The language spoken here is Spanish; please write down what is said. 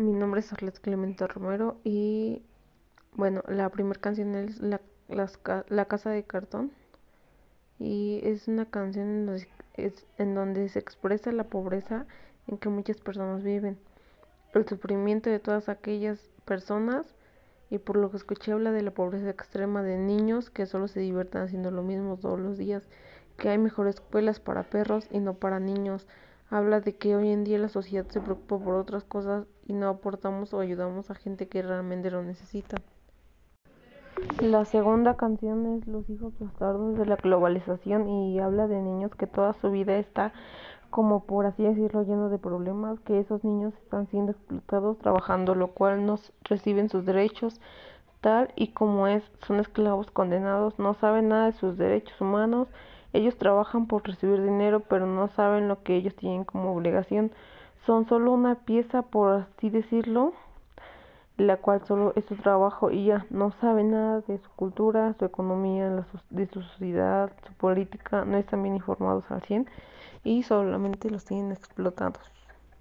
Mi nombre es Arlet Clemente Romero y bueno, la primera canción es la, la, Casa de Cartón. Y es una canción en donde, en donde se expresa la pobreza en que muchas personas viven, el sufrimiento de todas aquellas personas y por lo que escuché habla de la pobreza extrema de niños que solo se divierten haciendo lo mismo todos los días, que hay mejores escuelas para perros y no para niños habla de que hoy en día la sociedad se preocupa por otras cosas y no aportamos o ayudamos a gente que realmente lo necesita. La segunda canción es Los hijos bastardos de la globalización y habla de niños que toda su vida está como por así decirlo lleno de problemas, que esos niños están siendo explotados trabajando, lo cual no reciben sus derechos tal y como es, son esclavos condenados, no saben nada de sus derechos humanos ellos trabajan por recibir dinero, pero no saben lo que ellos tienen como obligación. Son solo una pieza, por así decirlo, la cual solo es su trabajo y ya no saben nada de su cultura, su economía, de su sociedad, su política, no están bien informados al 100 y solamente los tienen explotados.